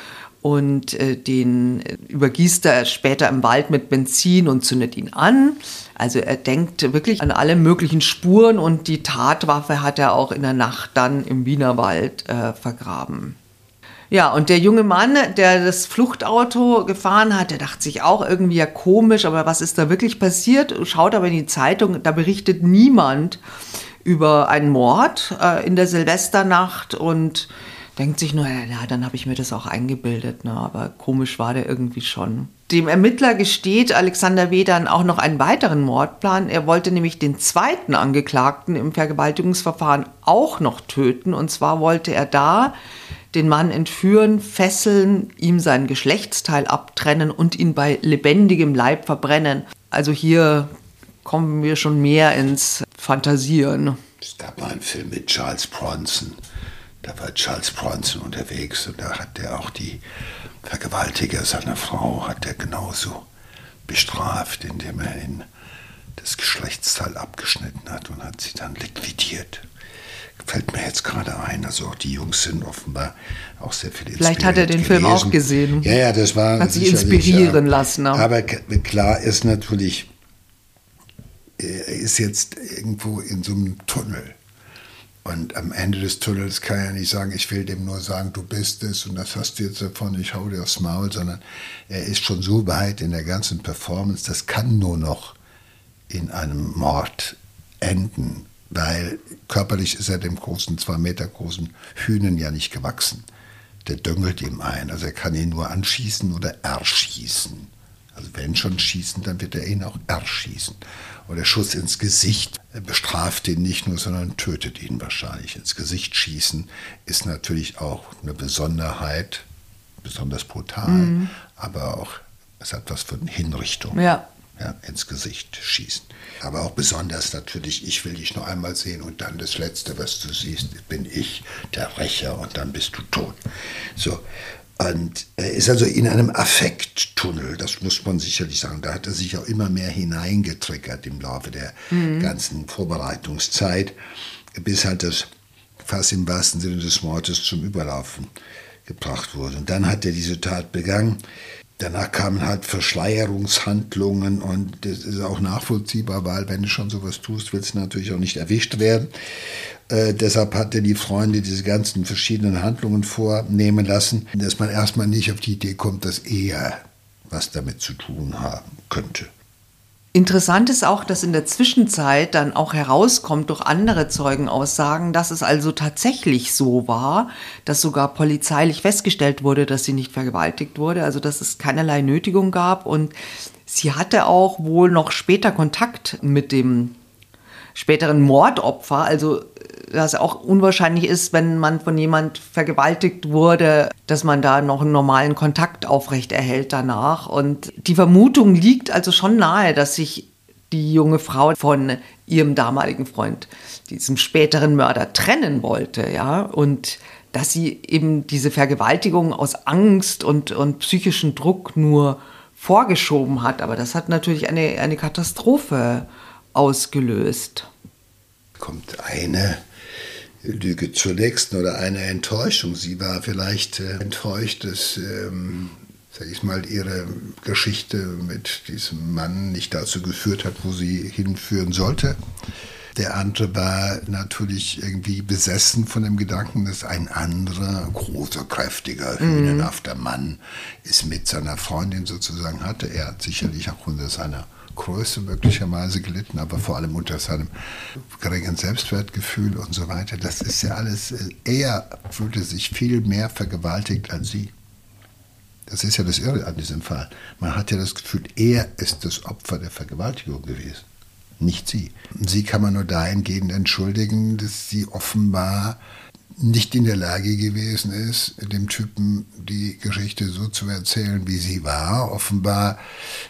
und äh, den übergießt er später im Wald mit Benzin und zündet ihn an. Also er denkt wirklich an alle möglichen Spuren und die Tatwaffe hat er auch in der Nacht dann im Wienerwald äh, vergraben. Ja, und der junge Mann, der das Fluchtauto gefahren hat, der dachte sich auch irgendwie ja komisch, aber was ist da wirklich passiert? Schaut aber in die Zeitung, da berichtet niemand über einen Mord äh, in der Silvesternacht und denkt sich nur, ja, dann habe ich mir das auch eingebildet, ne? aber komisch war der irgendwie schon. Dem Ermittler gesteht Alexander W. dann auch noch einen weiteren Mordplan. Er wollte nämlich den zweiten Angeklagten im Vergewaltigungsverfahren auch noch töten. Und zwar wollte er da den Mann entführen, fesseln, ihm sein Geschlechtsteil abtrennen und ihn bei lebendigem Leib verbrennen. Also hier kommen wir schon mehr ins Fantasieren. Es gab mal einen Film mit Charles Bronson da war Charles Bronson unterwegs und da hat er auch die Vergewaltiger seiner Frau, hat er genauso bestraft, indem er ihn das Geschlechtsteil abgeschnitten hat und hat sie dann liquidiert. Fällt mir jetzt gerade ein, also auch die Jungs sind offenbar auch sehr viel Vielleicht hat er den gewesen. Film auch gesehen. Ja, ja, das war. Hat sich inspirieren ja. lassen. Auch. Aber klar ist natürlich, er ist jetzt irgendwo in so einem Tunnel. Und am Ende des Tunnels kann er nicht sagen, ich will dem nur sagen, du bist es und das hast du jetzt davon, ich hau dir aufs Maul, sondern er ist schon so weit in der ganzen Performance, das kann nur noch in einem Mord enden, weil körperlich ist er dem großen, zwei Meter großen Hühnen ja nicht gewachsen. Der düngelt ihm ein, also er kann ihn nur anschießen oder erschießen. Also wenn schon schießen, dann wird er ihn auch erschießen. Und der Schuss ins Gesicht bestraft ihn nicht nur, sondern tötet ihn wahrscheinlich. Ins Gesicht schießen ist natürlich auch eine Besonderheit, besonders brutal, mhm. aber auch, es hat was von Hinrichtung. Ja. Ja, ins Gesicht schießen. Aber auch besonders natürlich, ich will dich noch einmal sehen und dann das Letzte, was du siehst, bin ich, der Rächer und dann bist du tot. So, und er ist also in einem Affekttunnel, das muss man sicherlich sagen. Da hat er sich auch immer mehr hineingetriggert im Laufe der mhm. ganzen Vorbereitungszeit, bis halt das fast im wahrsten Sinne des Wortes zum Überlaufen gebracht wurde. Und dann hat er diese Tat begangen. Danach kamen halt Verschleierungshandlungen und das ist auch nachvollziehbar, weil wenn du schon sowas tust, willst du natürlich auch nicht erwischt werden. Äh, deshalb hatte die Freunde diese ganzen verschiedenen Handlungen vornehmen lassen, dass man erstmal nicht auf die Idee kommt, dass er was damit zu tun haben könnte. Interessant ist auch, dass in der Zwischenzeit dann auch herauskommt durch andere Zeugenaussagen, dass es also tatsächlich so war, dass sogar polizeilich festgestellt wurde, dass sie nicht vergewaltigt wurde, also dass es keinerlei Nötigung gab und sie hatte auch wohl noch später Kontakt mit dem späteren Mordopfer, also dass auch unwahrscheinlich ist, wenn man von jemand vergewaltigt wurde, dass man da noch einen normalen Kontakt aufrechterhält danach. Und die Vermutung liegt also schon nahe, dass sich die junge Frau von ihrem damaligen Freund, diesem späteren Mörder, trennen wollte, ja, und dass sie eben diese Vergewaltigung aus Angst und, und psychischen Druck nur vorgeschoben hat. Aber das hat natürlich eine, eine Katastrophe ausgelöst. Kommt eine Lüge zur nächsten oder eine Enttäuschung. Sie war vielleicht äh, enttäuscht, dass, ähm, sag ich mal, ihre Geschichte mit diesem Mann nicht dazu geführt hat, wo sie hinführen sollte. Der andere war natürlich irgendwie besessen von dem Gedanken, dass ein anderer, großer, kräftiger, hühnenhafter Mann es mit seiner Freundin sozusagen hatte. Er hat sicherlich auch unter seiner Größe möglicherweise gelitten, aber vor allem unter seinem geringen Selbstwertgefühl und so weiter. Das ist ja alles, er fühlte sich viel mehr vergewaltigt als sie. Das ist ja das Irre an diesem Fall. Man hat ja das Gefühl, er ist das Opfer der Vergewaltigung gewesen, nicht sie. Sie kann man nur dahingehend entschuldigen, dass sie offenbar nicht in der Lage gewesen ist, dem Typen die Geschichte so zu erzählen, wie sie war. Offenbar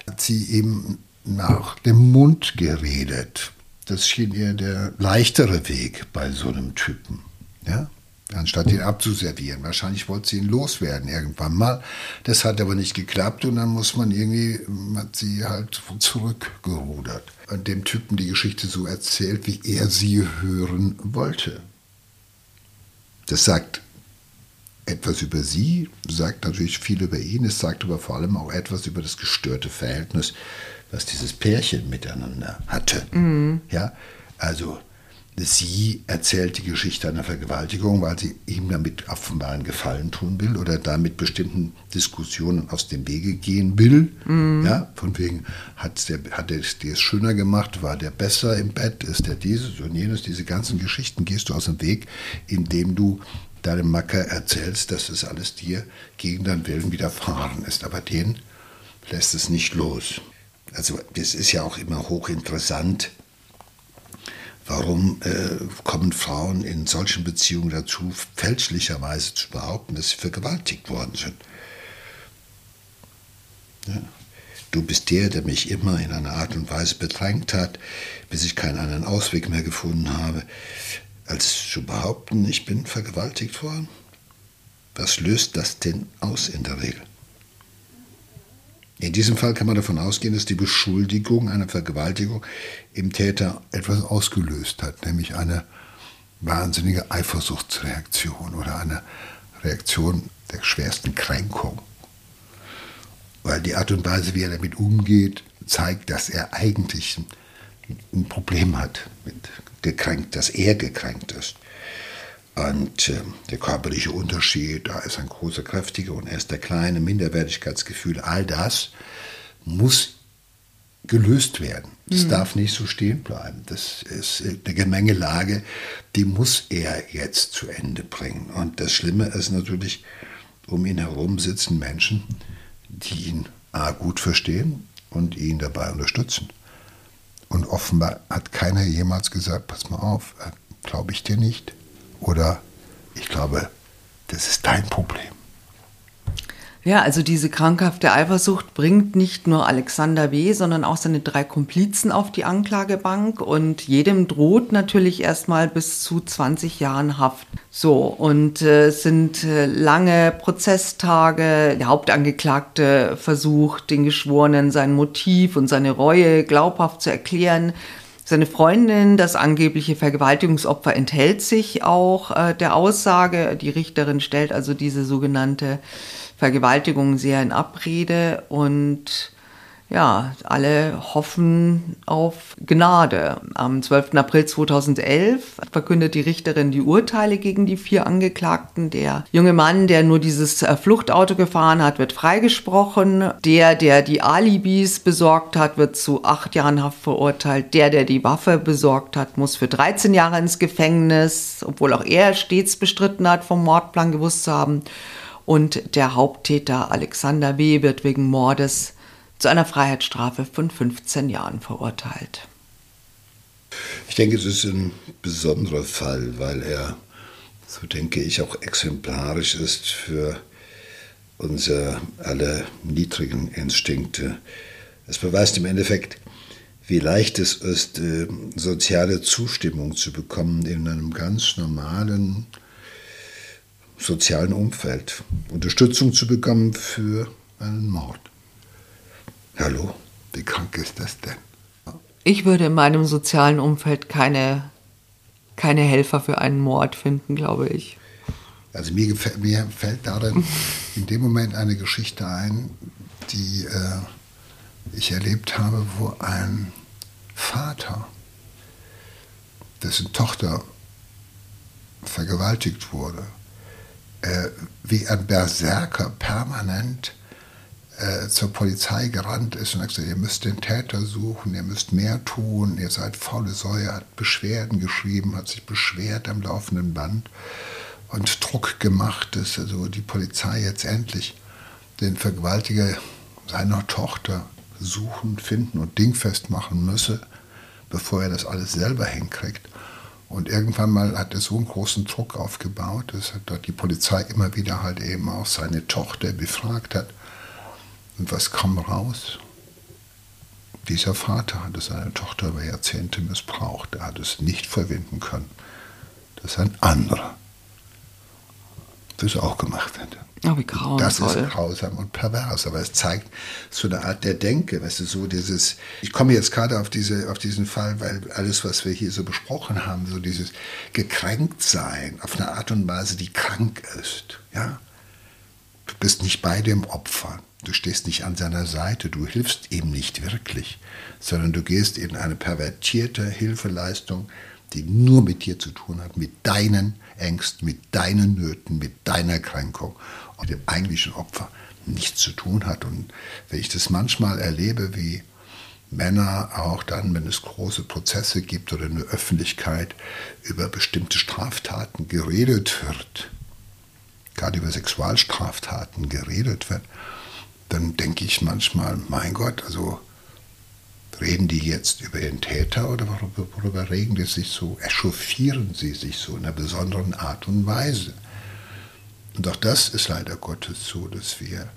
hat sie eben nach dem Mund geredet. Das schien ihr der leichtere Weg bei so einem Typen. Ja? Anstatt ihn abzuservieren. Wahrscheinlich wollte sie ihn loswerden irgendwann mal. Das hat aber nicht geklappt und dann muss man irgendwie, hat sie halt zurückgerudert. Und dem Typen die Geschichte so erzählt, wie er sie hören wollte. Das sagt etwas über sie, sagt natürlich viel über ihn, es sagt aber vor allem auch etwas über das gestörte Verhältnis was dieses Pärchen miteinander hatte. Mhm. Ja, also sie erzählt die Geschichte einer Vergewaltigung, weil sie ihm damit offenbar einen Gefallen tun will oder damit bestimmten Diskussionen aus dem Wege gehen will. Mhm. Ja, von wegen, hat der, hat der dir es schöner gemacht, war der besser im Bett, ist der dieses und jenes, diese ganzen Geschichten gehst du aus dem Weg, indem du deinem Macker erzählst, dass es alles dir gegen deinen Willen widerfahren ist. Aber den lässt es nicht los also das ist ja auch immer hochinteressant, warum äh, kommen Frauen in solchen Beziehungen dazu, fälschlicherweise zu behaupten, dass sie vergewaltigt worden sind. Ja. Du bist der, der mich immer in einer Art und Weise bedrängt hat, bis ich keinen anderen Ausweg mehr gefunden habe, als zu behaupten, ich bin vergewaltigt worden. Was löst das denn aus in der Regel? In diesem Fall kann man davon ausgehen, dass die Beschuldigung einer Vergewaltigung im Täter etwas ausgelöst hat, nämlich eine wahnsinnige Eifersuchtsreaktion oder eine Reaktion der schwersten Kränkung. Weil die Art und Weise, wie er damit umgeht, zeigt, dass er eigentlich ein Problem hat mit gekränkt, dass er gekränkt ist. Und äh, der körperliche Unterschied, da ist ein großer, kräftiger und er ist der kleine, Minderwertigkeitsgefühl, all das muss gelöst werden. Das mhm. darf nicht so stehen bleiben. Das ist äh, eine Gemengelage, die muss er jetzt zu Ende bringen. Und das Schlimme ist natürlich, um ihn herum sitzen Menschen, die ihn A, gut verstehen und ihn dabei unterstützen. Und offenbar hat keiner jemals gesagt, pass mal auf, äh, glaube ich dir nicht oder ich glaube, das ist dein Problem. Ja, also diese krankhafte Eifersucht bringt nicht nur Alexander W., sondern auch seine drei Komplizen auf die Anklagebank und jedem droht natürlich erstmal bis zu 20 Jahren Haft. So, und äh, sind äh, lange Prozesstage. Der Hauptangeklagte versucht, den Geschworenen sein Motiv und seine Reue glaubhaft zu erklären. Seine Freundin, das angebliche Vergewaltigungsopfer, enthält sich auch äh, der Aussage. Die Richterin stellt also diese sogenannte Vergewaltigung sehr in Abrede und ja, alle hoffen auf Gnade. Am 12. April 2011 verkündet die Richterin die Urteile gegen die vier Angeklagten. Der junge Mann, der nur dieses äh, Fluchtauto gefahren hat, wird freigesprochen. Der, der die Alibis besorgt hat, wird zu acht Jahren Haft verurteilt. Der, der die Waffe besorgt hat, muss für 13 Jahre ins Gefängnis, obwohl auch er stets bestritten hat, vom Mordplan gewusst zu haben. Und der Haupttäter Alexander W. wird wegen Mordes zu einer Freiheitsstrafe von 15 Jahren verurteilt. Ich denke, es ist ein besonderer Fall, weil er, so denke ich, auch exemplarisch ist für unsere alle niedrigen Instinkte. Es beweist im Endeffekt, wie leicht es ist, äh, soziale Zustimmung zu bekommen in einem ganz normalen sozialen Umfeld. Unterstützung zu bekommen für einen Mord. Hallo, wie krank ist das denn? Ich würde in meinem sozialen Umfeld keine, keine Helfer für einen Mord finden, glaube ich. Also mir, gefällt, mir fällt darin in dem Moment eine Geschichte ein, die äh, ich erlebt habe, wo ein Vater, dessen Tochter vergewaltigt wurde, äh, wie ein Berserker permanent äh, zur Polizei gerannt ist und hat gesagt, ihr müsst den Täter suchen, ihr müsst mehr tun, ihr seid faule Säue, hat Beschwerden geschrieben, hat sich beschwert am laufenden Band und Druck gemacht, dass also die Polizei jetzt endlich den Vergewaltiger seiner Tochter suchen, finden und dingfest machen müsse, bevor er das alles selber hinkriegt. Und irgendwann mal hat er so einen großen Druck aufgebaut, dass die Polizei immer wieder halt eben auch seine Tochter befragt hat und was kam raus? Dieser Vater hatte seine Tochter über Jahrzehnte missbraucht. Er hat es nicht verwinden können, dass ein anderer das auch gemacht hätte. Oh, wie grausam. Das ist grausam und pervers, aber es zeigt so eine Art der Denke, weißt du, so dieses, ich komme jetzt gerade auf, diese, auf diesen Fall, weil alles, was wir hier so besprochen haben, so dieses Gekränktsein auf eine Art und Weise, die krank ist, ja. Du bist nicht bei dem Opfer. Du stehst nicht an seiner Seite, du hilfst ihm nicht wirklich, sondern du gehst in eine pervertierte Hilfeleistung, die nur mit dir zu tun hat, mit deinen Ängsten, mit deinen Nöten, mit deiner Kränkung und dem eigentlichen Opfer nichts zu tun hat. Und wenn ich das manchmal erlebe, wie Männer auch dann, wenn es große Prozesse gibt oder in der Öffentlichkeit über bestimmte Straftaten geredet wird, gerade über Sexualstraftaten geredet wird, dann denke ich manchmal, mein Gott, also reden die jetzt über den Täter oder worüber, regen die sich so, echauffieren sie sich so in einer besonderen Art und Weise. Und auch das ist leider Gottes so, dass wir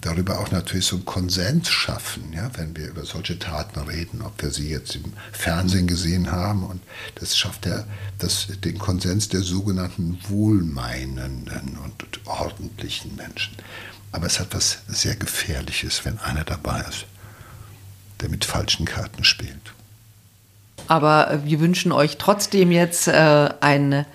darüber auch natürlich so einen Konsens schaffen, ja, wenn wir über solche Taten reden, ob wir sie jetzt im Fernsehen gesehen haben. Und das schafft ja das, den Konsens der sogenannten wohlmeinenden und ordentlichen Menschen. Aber es hat was sehr Gefährliches, wenn einer dabei ist, der mit falschen Karten spielt. Aber wir wünschen euch trotzdem jetzt äh, ein,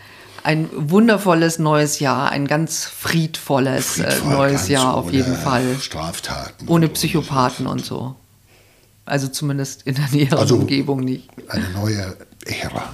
ein wundervolles neues Jahr, ein ganz friedvolles äh, Friedvoll, neues Jahr auf jeden Fall. Straftaten. Ohne Psychopathen und so. Also zumindest in der näheren also Umgebung nicht. Eine neue Ära.